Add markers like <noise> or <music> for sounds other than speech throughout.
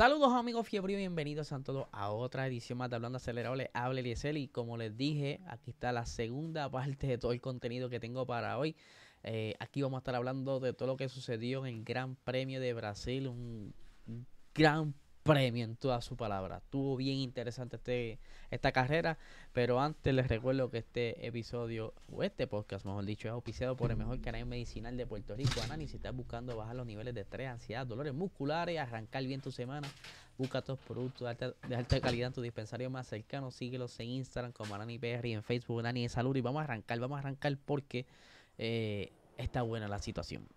Saludos amigos fiebre bienvenidos a todos a otra edición más de Hablando Acelerado. Les habla Eliezer y como les dije, aquí está la segunda parte de todo el contenido que tengo para hoy. Eh, aquí vamos a estar hablando de todo lo que sucedió en el Gran Premio de Brasil, un gran premio en toda su palabra. Estuvo bien interesante este, esta carrera, pero antes les recuerdo que este episodio, o este podcast, mejor dicho, es auspiciado por el mejor canal medicinal de Puerto Rico, Anani. Si estás buscando bajar los niveles de estrés, ansiedad, dolores musculares, arrancar bien tu semana, busca tus productos de alta, calidad en tu dispensario más cercano. Síguelos en Instagram como Anani PR y en Facebook Anani de Salud. Y vamos a arrancar, vamos a arrancar porque eh, está buena la situación.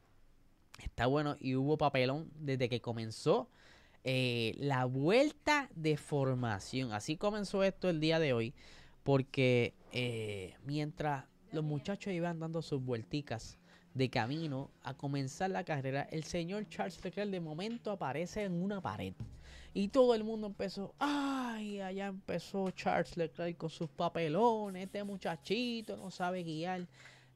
Está bueno y hubo papelón desde que comenzó eh, la vuelta de formación. Así comenzó esto el día de hoy, porque eh, mientras los muchachos iban dando sus vuelticas de camino a comenzar la carrera, el señor Charles Leclerc de momento aparece en una pared. Y todo el mundo empezó, ay, allá empezó Charles Leclerc con sus papelones, este muchachito no sabe guiar.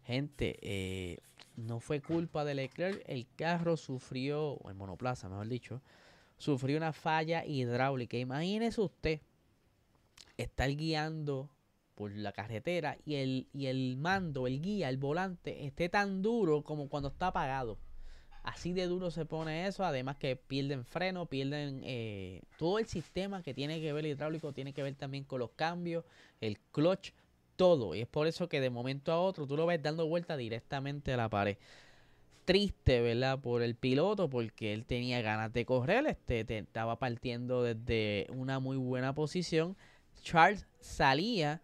Gente, eh, no fue culpa de Leclerc, el carro sufrió, o el monoplaza, mejor dicho, sufrió una falla hidráulica. Imagínese usted estar guiando por la carretera y el, y el mando, el guía, el volante esté tan duro como cuando está apagado. Así de duro se pone eso, además que pierden freno, pierden eh, todo el sistema que tiene que ver hidráulico, tiene que ver también con los cambios, el clutch, todo. Y es por eso que de momento a otro tú lo ves dando vuelta directamente a la pared triste, ¿verdad? Por el piloto, porque él tenía ganas de correr, este, estaba partiendo desde una muy buena posición. Charles salía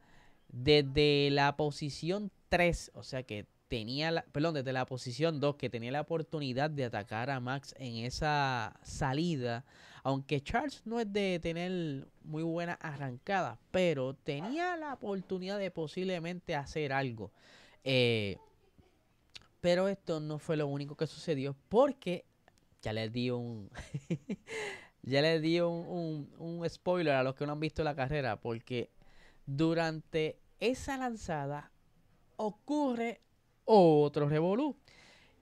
desde la posición 3, o sea que tenía, la, perdón, desde la posición 2, que tenía la oportunidad de atacar a Max en esa salida. Aunque Charles no es de tener muy buena arrancada, pero tenía la oportunidad de posiblemente hacer algo. Eh, pero esto no fue lo único que sucedió porque ya les di un <laughs> ya les di un, un, spoiler a los que no han visto la carrera porque durante esa lanzada ocurre otro revolú.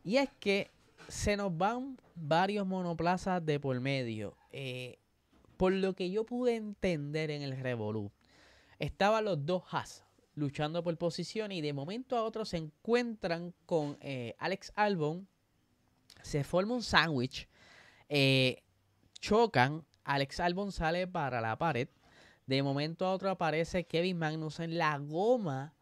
Y es que se nos van varios monoplazas de por medio. Eh, por lo que yo pude entender en el revolú estaban los dos Haas luchando por posición y de momento a otro se encuentran con eh, Alex Albon, se forma un sándwich, eh, chocan, Alex Albon sale para la pared, de momento a otro aparece Kevin Magnussen, la goma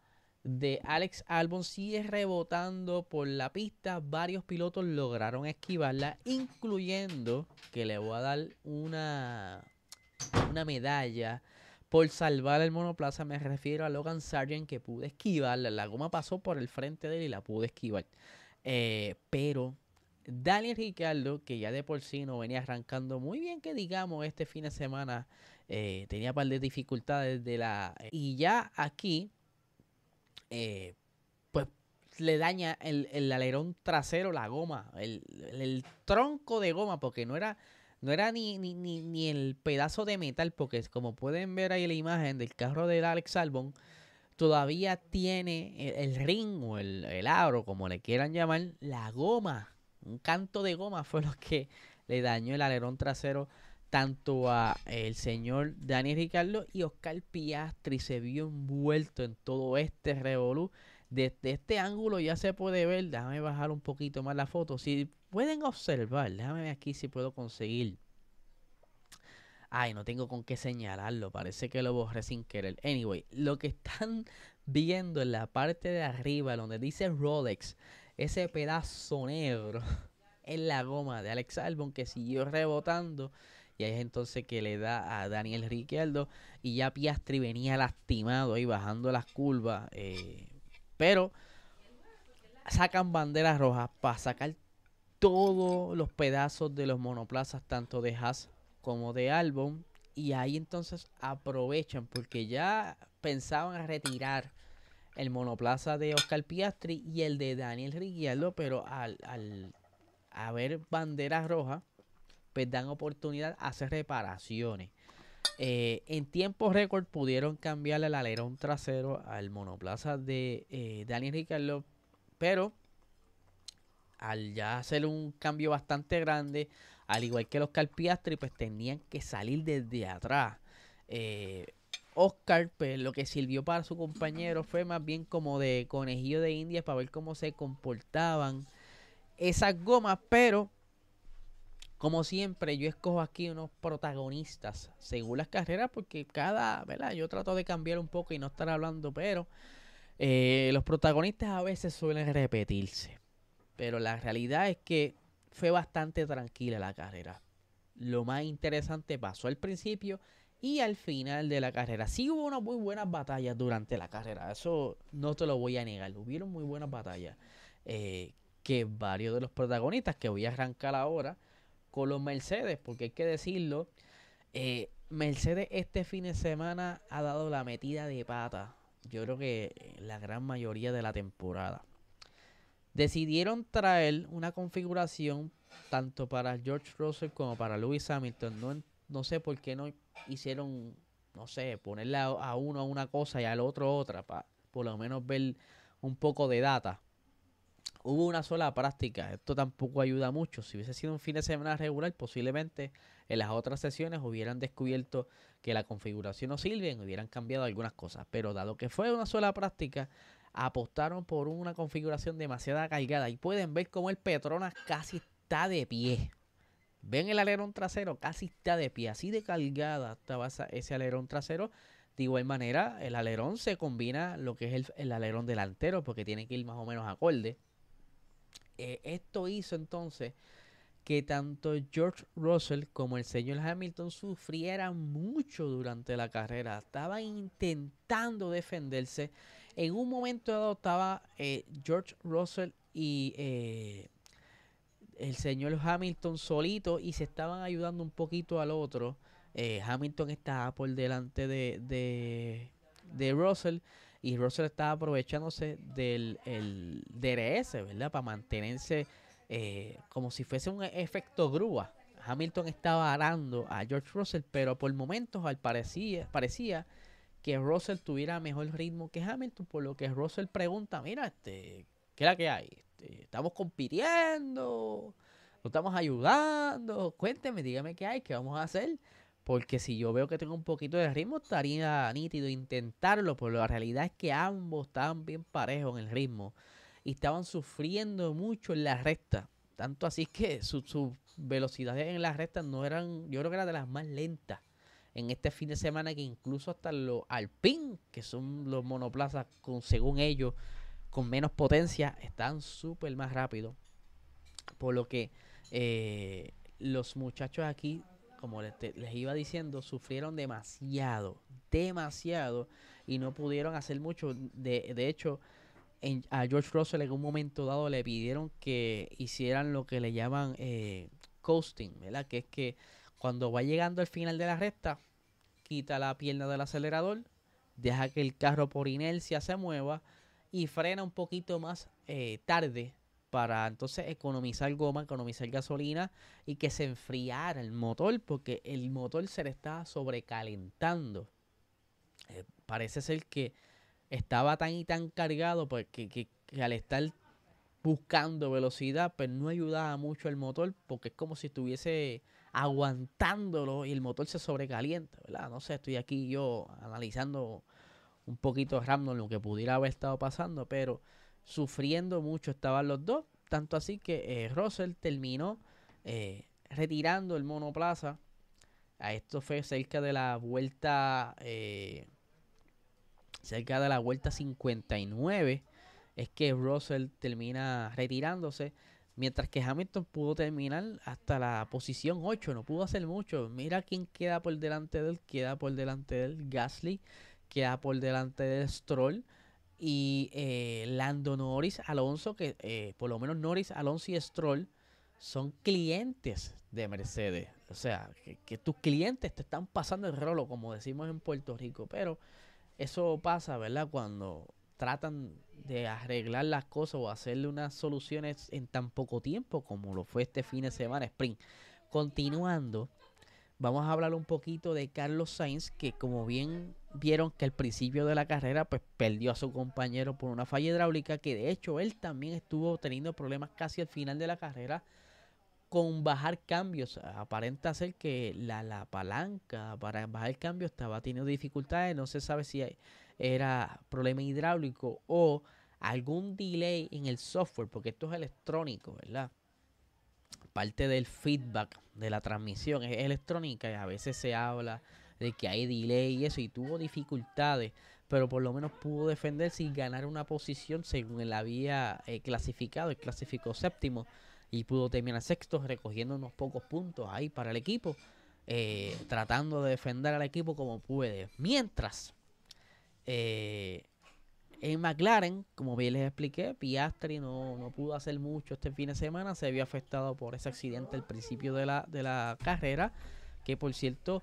de Alex Albon sigue rebotando por la pista, varios pilotos lograron esquivarla, incluyendo que le voy a dar una, una medalla por salvar el monoplaza me refiero a Logan Sargent que pude esquivarla. La goma pasó por el frente de él y la pude esquivar. Eh, pero Daniel Ricciardo, que ya de por sí no venía arrancando muy bien, que digamos, este fin de semana eh, tenía un par de dificultades de la... Y ya aquí, eh, pues le daña el, el, alerón trasero, la goma, el, el tronco de goma, porque no era no era ni, ni, ni, ni, el pedazo de metal, porque como pueden ver ahí la imagen del carro de Alex Albon, todavía tiene el, ring o el, el, aro, como le quieran llamar, la goma. Un canto de goma <laughs> fue lo que le dañó el alerón trasero tanto a el señor Daniel Ricardo y Oscar Piastri se vio envuelto en todo este revolú. Desde este ángulo ya se puede ver, déjame bajar un poquito más la foto. Si pueden observar, déjame ver aquí si puedo conseguir. Ay, no tengo con qué señalarlo, parece que lo borré sin querer. Anyway, lo que están <laughs> viendo en la parte de arriba, donde dice Rolex, ese pedazo negro, <laughs> en la goma de Alex Albon que siguió rebotando. Y ahí es entonces que le da a Daniel Ricciardo. Y ya Piastri venía lastimado ahí bajando las curvas. Eh, pero sacan banderas rojas para sacar todos los pedazos de los monoplazas, tanto de Haas como de Albon. Y ahí entonces aprovechan, porque ya pensaban retirar el monoplaza de Oscar Piastri y el de Daniel Ricciardo, pero al, al haber banderas rojas, pues dan oportunidad a hacer reparaciones. Eh, en tiempo récord pudieron cambiarle el alerón trasero al monoplaza de eh, Daniel Ricciardo, pero al ya hacer un cambio bastante grande, al igual que los Piastri, pues tenían que salir desde atrás. Eh, Oscar, pues lo que sirvió para su compañero fue más bien como de conejillo de India para ver cómo se comportaban esas gomas, pero como siempre, yo escojo aquí unos protagonistas según las carreras, porque cada, ¿verdad? Yo trato de cambiar un poco y no estar hablando, pero eh, los protagonistas a veces suelen repetirse. Pero la realidad es que fue bastante tranquila la carrera. Lo más interesante pasó al principio y al final de la carrera. Sí hubo unas muy buenas batallas durante la carrera, eso no te lo voy a negar. Hubieron muy buenas batallas. Eh, que varios de los protagonistas que voy a arrancar ahora con los Mercedes, porque hay que decirlo, eh, Mercedes este fin de semana ha dado la metida de pata, yo creo que la gran mayoría de la temporada. Decidieron traer una configuración tanto para George Russell como para Lewis Hamilton. No, no sé por qué no hicieron, no sé, ponerle a, uno una cosa y al otro otra, para por lo menos ver un poco de data hubo una sola práctica. Esto tampoco ayuda mucho. Si hubiese sido un fin de semana regular, posiblemente en las otras sesiones hubieran descubierto que la configuración no sirve hubieran cambiado algunas cosas. Pero dado que fue una sola práctica, apostaron por una configuración demasiado cargada. Y pueden ver cómo el Petronas casi está de pie. Ven el alerón trasero, casi está de pie. Así de cargada estaba ese alerón trasero. De igual manera, el alerón se combina lo que es el, el alerón delantero, porque tiene que ir más o menos acorde eh, esto hizo entonces que tanto George Russell como el señor Hamilton sufrieran mucho durante la carrera. Estaban intentando defenderse. En un momento dado estaba eh, George Russell y eh, el señor Hamilton solito y se estaban ayudando un poquito al otro. Hamilton estaba por delante de, de, de Russell y Russell estaba aprovechándose del el DRS, ¿verdad? Para mantenerse eh, como si fuese un efecto grúa. Hamilton estaba arando a George Russell, pero por momentos al parecía, parecía que Russell tuviera mejor ritmo que Hamilton, por lo que Russell pregunta, mira, este, ¿qué es la que hay? Este, estamos compitiendo, nos estamos ayudando, cuénteme, dígame qué hay, qué vamos a hacer. Porque si yo veo que tengo un poquito de ritmo, estaría nítido intentarlo. Pero la realidad es que ambos estaban bien parejos en el ritmo. Y estaban sufriendo mucho en la recta. Tanto así que sus su velocidades en las rectas no eran, yo creo que eran de las más lentas en este fin de semana. Que incluso hasta los Alpine, que son los monoplazas con, según ellos, con menos potencia, están súper más rápidos. Por lo que eh, los muchachos aquí como les, iba diciendo, sufrieron demasiado, demasiado, y no pudieron hacer mucho. De, de hecho, a George Russell en un momento dado le pidieron que hicieran lo que le llaman eh, coasting, ¿verdad? Que es que cuando va llegando al final de la recta, quita la pierna del acelerador, deja que el carro por inercia se mueva y frena un poquito más eh, tarde para entonces economizar goma, economizar gasolina y que se enfriara el motor porque el motor se le estaba sobrecalentando. Eh, parece ser que estaba tan y tan cargado porque que, al estar buscando velocidad pues no ayudaba mucho el motor porque es como si estuviese aguantándolo y el motor se sobrecalienta, ¿verdad? No sé, estoy aquí yo analizando un poquito random lo que pudiera haber estado pasando, pero sufriendo mucho estaban los dos. Tanto así que eh, Russell terminó eh, retirando el monoplaza. A esto fue cerca de la vuelta. Eh, cerca de la vuelta 59. Es que Russell termina retirándose. Mientras que Hamilton pudo terminar hasta la posición 8. No pudo hacer mucho. Mira quién queda por delante de él. Queda por delante del Gasly. Queda por delante del Stroll Y eh, Lando Norris, Alonso, que eh, por lo menos Norris, Alonso y Stroll son clientes de Mercedes. O sea, que, tus clientes te están pasando el rolo, como decimos en Puerto Rico. Pero eso pasa, ¿verdad? Cuando tratan de arreglar las cosas o hacerle unas soluciones en tan poco tiempo como lo fue este fin de semana, Sprint. Continuando, vamos a hablar un poquito de Carlos Sainz, que como bien vieron que al principio de la carrera, pues perdió a su compañero por una falla hidráulica, que de hecho él también estuvo teniendo problemas casi al final de la carrera con bajar cambios. Aparenta ser que la, la palanca para bajar cambios estaba teniendo dificultades, no se sabe si era problema hidráulico o algún delay en el software, porque esto es electrónico, ¿verdad? Parte del feedback de la transmisión es electrónica y a veces se habla de que hay delay y eso, y tuvo dificultades, pero por lo menos pudo defenderse y ganar una posición según él había eh, clasificado, y clasificó séptimo y pudo terminar sexto, recogiendo unos pocos puntos ahí para el equipo, eh, tratando de defender al equipo como puede. Mientras, eh, en McLaren, como bien les expliqué, Piastri no, no, pudo hacer mucho este fin de semana. Se vio afectado por ese accidente al principio de la, de la carrera. Que por cierto,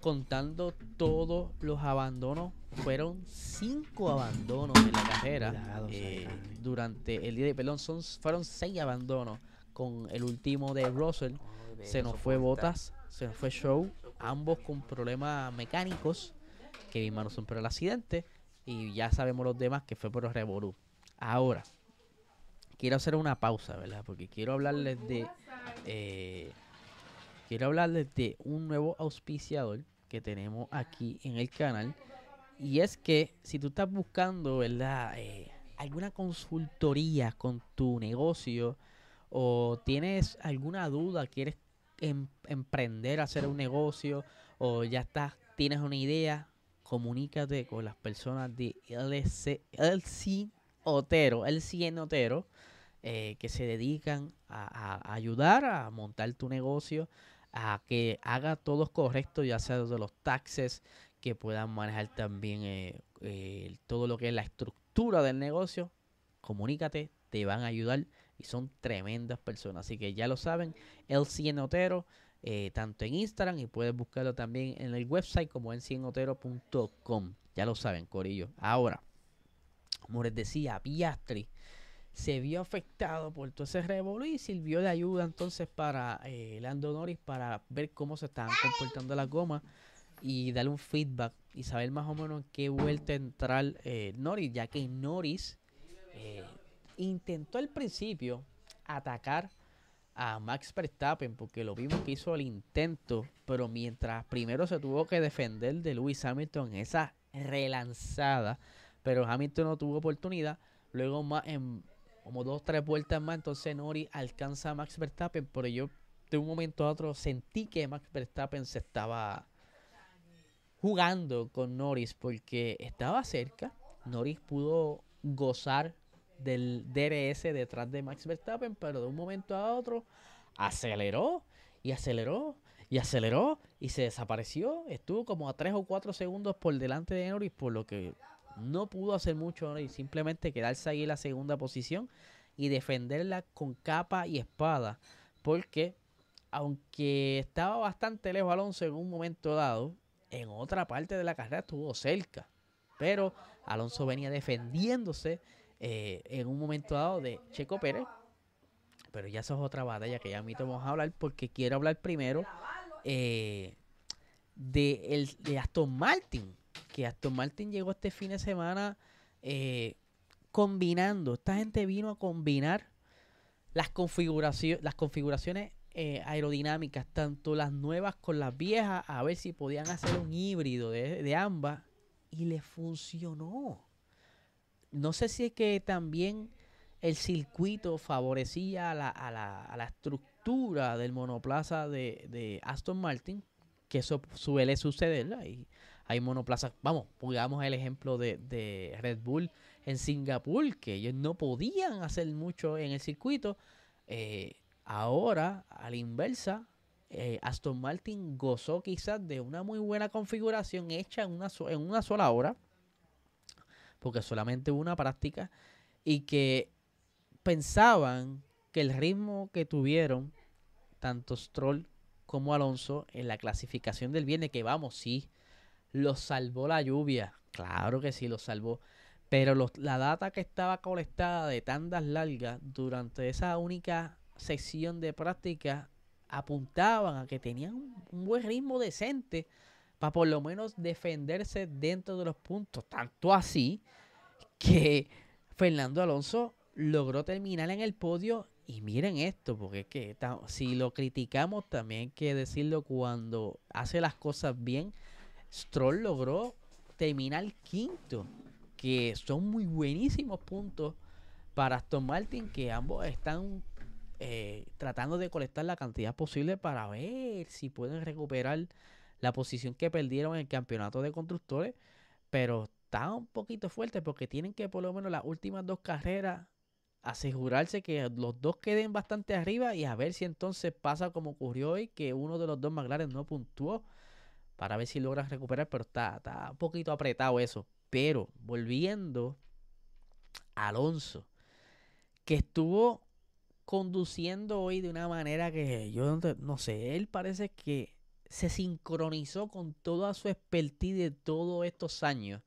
contando todos los abandonos, fueron cinco abandonos en la carrera. Eh, durante el día de perdón, son, fueron seis abandonos. Con el último de Russell. se nos fue Botas, se nos fue Show. Ambos con problemas mecánicos. Que son por el accidente. Y ya sabemos los demás que fue por el Revolú. Ahora, quiero hacer una pausa, ¿verdad? Porque quiero hablarles de. Eh, quiero hablarles de un nuevo auspiciador que tenemos aquí en el canal. Y es que si tú estás buscando, ¿verdad? Eh, alguna consultoría con tu negocio o tienes alguna duda, quieres em, emprender, hacer un negocio o ya estás, tienes una idea, comunícate con las personas de LC, LC Otero, LCN Otero, eh, que se dedican a, ayudar a montar tu negocio, a que haga todo correcto, ya sea de los taxes, que puedan manejar también eh, eh, todo lo que es la estructura del negocio. Comunícate, te van a ayudar y son tremendas personas. Así que ya lo saben, LCN Otero. Eh, tanto en Instagram y puedes buscarlo también en el website como en cienotero.com. Ya lo saben, Corillo. Ahora, como decía, Piastri se vio afectado por todo ese revolú y sirvió de ayuda entonces para eh, Lando Norris para ver cómo se estaban comportando las gomas y darle un feedback y saber más o menos en qué vuelta entrar eh, Norris, ya que Norris eh, intentó al principio atacar a Max Verstappen porque lo vimos que hizo el intento, pero mientras primero se tuvo que defender de Lewis Hamilton esa relanzada, pero Hamilton no tuvo oportunidad, luego más en como dos tres vueltas más, entonces Nori alcanza a Max Verstappen, pero yo de un momento a otro sentí que Max Verstappen se estaba jugando con Norris porque estaba cerca, Norris pudo gozar del DRS detrás de Max Verstappen, pero de un momento a otro aceleró y aceleró y aceleró y se desapareció. Estuvo como a 3 o 4 segundos por delante de Norris, por lo que no pudo hacer mucho y simplemente quedarse ahí en la segunda posición y defenderla con capa y espada. Porque aunque estaba bastante lejos Alonso en un momento dado, en otra parte de la carrera estuvo cerca. Pero Alonso venía defendiéndose eh, en un momento dado de Checo Pérez. Pero ya eso es otra batalla que ya a mí te vamos a hablar porque quiero hablar primero eh, de, el, de Aston Martin. Que Aston Martin llegó este fin de semana eh, combinando. Esta gente vino a combinar las, configuraciones las configuraciones aerodinámicas, tanto las nuevas con las viejas, a ver si podían hacer un híbrido de, de ambas. Y le funcionó no sé si es que también el circuito favorecía a la, a la, a la estructura del monoplaza de, Aston Martin, que eso suele suceder. Hay, hay monoplazas, vamos, pongamos el ejemplo de, Red Bull en Singapur, que ellos no podían hacer mucho en el circuito. Eh, ahora, a la inversa, eh, Aston Martin gozó quizás de una muy buena configuración hecha en una, en una sola hora porque solamente una práctica, y que pensaban que el ritmo que tuvieron tanto Stroll como Alonso en la clasificación del viernes, que vamos, sí, los salvó la lluvia, claro que sí, los salvó, pero la data que estaba colectada de tandas largas durante esa única sección de práctica apuntaban a que tenían un buen ritmo decente para por lo menos defenderse dentro de los puntos. Tanto así que Fernando Alonso logró terminar en el podio. Y miren esto, porque es que si lo criticamos también hay que decirlo cuando hace las cosas bien. Stroll logró terminar quinto, que son muy buenísimos puntos para Aston Martin, que ambos están eh, tratando de colectar la cantidad posible para ver si pueden recuperar la posición que perdieron en el campeonato de constructores. Pero está un poquito fuerte porque tienen que por lo menos las últimas dos carreras asegurarse que los dos queden bastante arriba y a ver si entonces pasa como ocurrió hoy, que uno de los dos McLaren no puntuó para ver si logran recuperar, pero está, está un poquito apretado eso. Pero volviendo a Alonso, que estuvo conduciendo hoy de una manera que yo no sé, él parece que se sincronizó con toda su expertise de todos estos años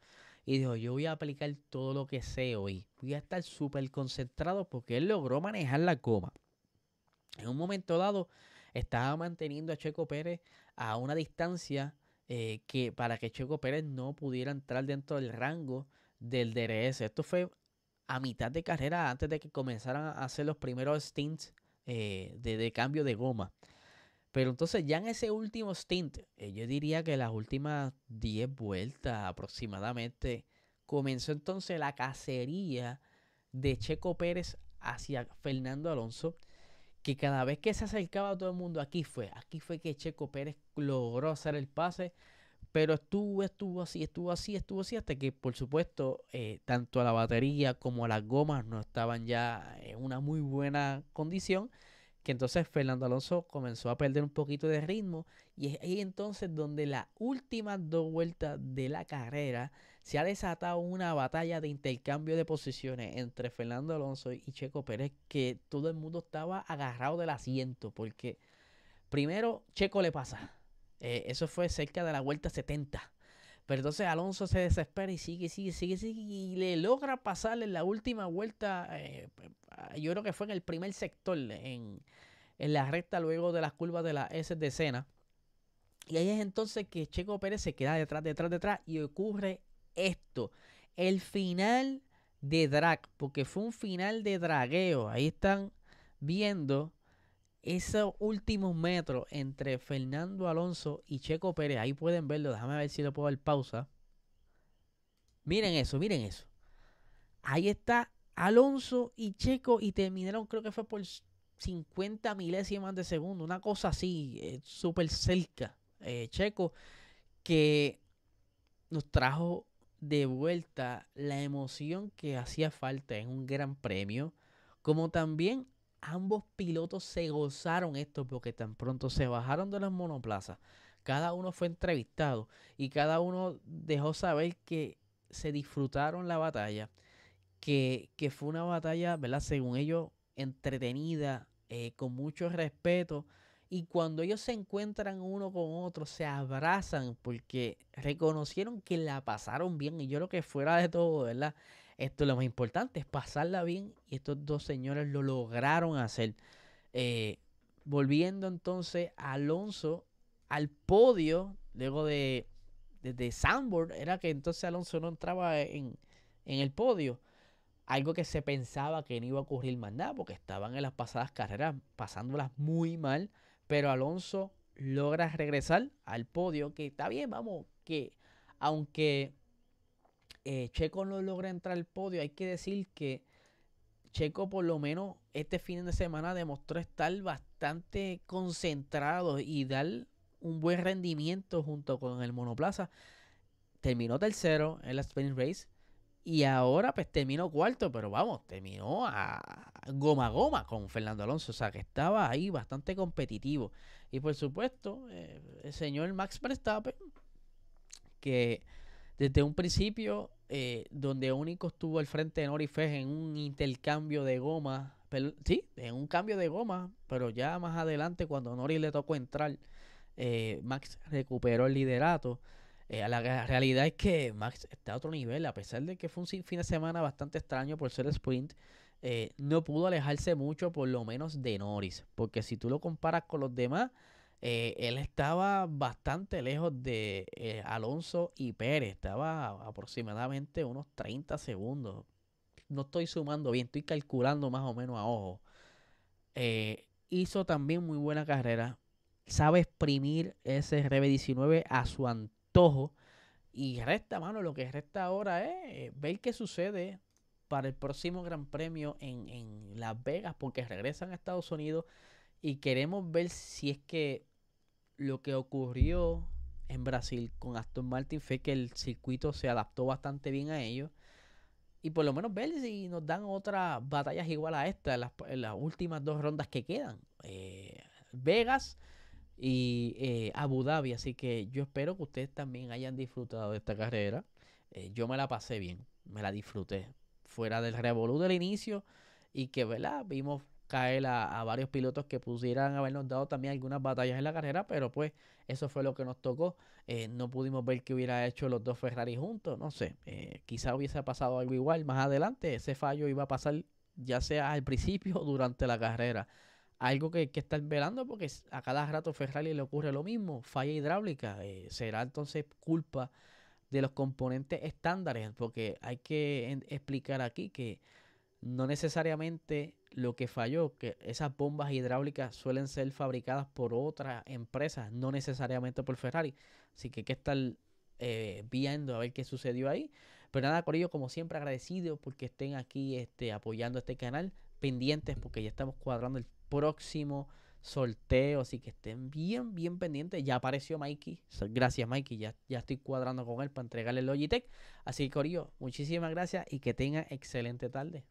y dijo, yo voy a aplicar todo lo que sé hoy, voy a estar súper concentrado porque él logró manejar la coma. En un momento dado estaba manteniendo a Checo Pérez a una distancia eh, que para que Checo Pérez no pudiera entrar dentro del rango del DRS. Esto fue a mitad de carrera antes de que comenzaran a hacer los primeros stints eh, de, cambio de goma. Pero entonces ya en ese último stint, eh, yo diría que las últimas 10 vueltas aproximadamente, comenzó entonces la cacería de Checo Pérez hacia Fernando Alonso, que cada vez que se acercaba a todo el mundo aquí fue, aquí fue que Checo Pérez logró hacer el pase, pero estuvo, estuvo así, estuvo así, estuvo así, hasta que por supuesto eh, tanto la batería como las gomas no estaban ya en una muy buena condición. Que entonces Fernando Alonso comenzó a perder un poquito de ritmo. Y es ahí entonces donde las últimas dos vueltas de la carrera se ha desatado una batalla de intercambio de posiciones entre Fernando Alonso y Checo Pérez. Que todo el mundo estaba agarrado del asiento. Porque primero Checo le pasa eh, eso fue cerca de la vuelta 70. Pero entonces Alonso se desespera y sigue, sigue, sigue, sigue. Y le logra pasarle en la última vuelta. Eh, yo creo que fue en el primer sector, en, la recta luego de las curvas de la S de Sena. Y ahí es entonces que Checo Pérez se queda detrás, detrás, detrás. Y ocurre esto. El final de drag. Porque fue un final de dragueo. Ahí están viendo esos últimos metros entre Fernando Alonso y Checo Pérez, ahí pueden verlo, déjame ver si le puedo dar pausa. Miren eso, miren eso. Ahí está Alonso y Checo y terminaron, creo que fue por 50 milésimas de segundo, una cosa así, eh, súper cerca. Eh, Checo, que nos trajo de vuelta la emoción que hacía falta en un gran premio, como también ambos pilotos se gozaron esto porque tan pronto se bajaron de las monoplazas, cada uno fue entrevistado y cada uno dejó saber que se disfrutaron la batalla, que, fue una batalla, ¿verdad? Según ellos, entretenida, eh, con mucho respeto. Y cuando ellos se encuentran uno con otro, se abrazan porque reconocieron que la pasaron bien. Y yo lo que fuera de todo, ¿verdad? Esto es lo más importante, es pasarla bien. Y estos dos señores lo lograron hacer. Eh, volviendo entonces a Alonso al podio, luego de, de, Sandboard, era que entonces Alonso no entraba en, en el podio. Algo que se pensaba que no iba a ocurrir más nada, porque estaban en las pasadas carreras pasándolas muy mal. Pero Alonso logra regresar al podio, que está bien, vamos, que aunque eh, Checo no logra entrar al podio, hay que decir que Checo por lo menos este fin de semana demostró estar bastante concentrado y dar un buen rendimiento junto con el monoplaza. Terminó tercero en la Spring Race y ahora pues terminó cuarto, pero vamos, terminó a goma a goma con Fernando Alonso, o sea que estaba ahí bastante competitivo. Y por supuesto, eh, el señor Max Verstappen, que desde un principio, eh, donde único estuvo al frente de Norris en un intercambio de goma, sí, en un cambio de goma, pero ya más adelante, cuando Norris le tocó entrar, eh, Max recuperó el liderato. Eh, la realidad es que Max está a otro nivel, a pesar de que fue un fin de semana bastante extraño por ser sprint. no pudo alejarse mucho, por lo menos de Norris, porque si tú lo comparas con los demás, eh, él estaba bastante lejos de eh, Alonso y Pérez, estaba aproximadamente unos 30 segundos. No estoy sumando bien, estoy calculando más o menos a ojo. Eh, hizo también muy buena carrera, sabe exprimir ese RB19 a su antojo. Y resta, mano, lo que resta ahora es ver qué sucede para el próximo Gran Premio en, en Las Vegas, porque regresan a Estados Unidos y queremos ver si es que lo que ocurrió en Brasil con Aston Martin fue que el circuito se adaptó bastante bien a ellos. Y por lo menos ver si nos dan otras batallas igual a esta en las, últimas dos rondas que quedan. Eh, Vegas y eh, Abu Dhabi. Así que yo espero que ustedes también hayan disfrutado de esta carrera. Eh, yo me la pasé bien, me la disfruté. Fuera del revolú del inicio y que, ¿verdad? Vimos caer a, varios pilotos que pudieran habernos dado también algunas batallas en la carrera, pero pues eso fue lo que nos tocó. Eh, no pudimos ver que hubiera hecho los dos Ferrari juntos, no sé, eh, quizá hubiese pasado algo igual más adelante, ese fallo iba a pasar ya sea al principio o durante la carrera. Algo que hay que estar velando porque a cada rato Ferrari le ocurre lo mismo, falla hidráulica, eh, será entonces culpa de los componentes estándares, porque hay que explicar aquí que no necesariamente lo que falló, que esas bombas hidráulicas suelen ser fabricadas por otras empresas, no necesariamente por Ferrari. Así que hay que estar eh, viendo a ver qué sucedió ahí. Pero nada, Corillo, como siempre, agradecido porque estén aquí este, apoyando este canal, pendientes porque ya estamos cuadrando el próximo sorteo, así que estén bien, bien pendientes. Ya apareció Mikey, gracias Mikey, ya, ya estoy cuadrando con él para entregarle el Logitech. Así que Corillo, muchísimas gracias y que tengan excelente tarde.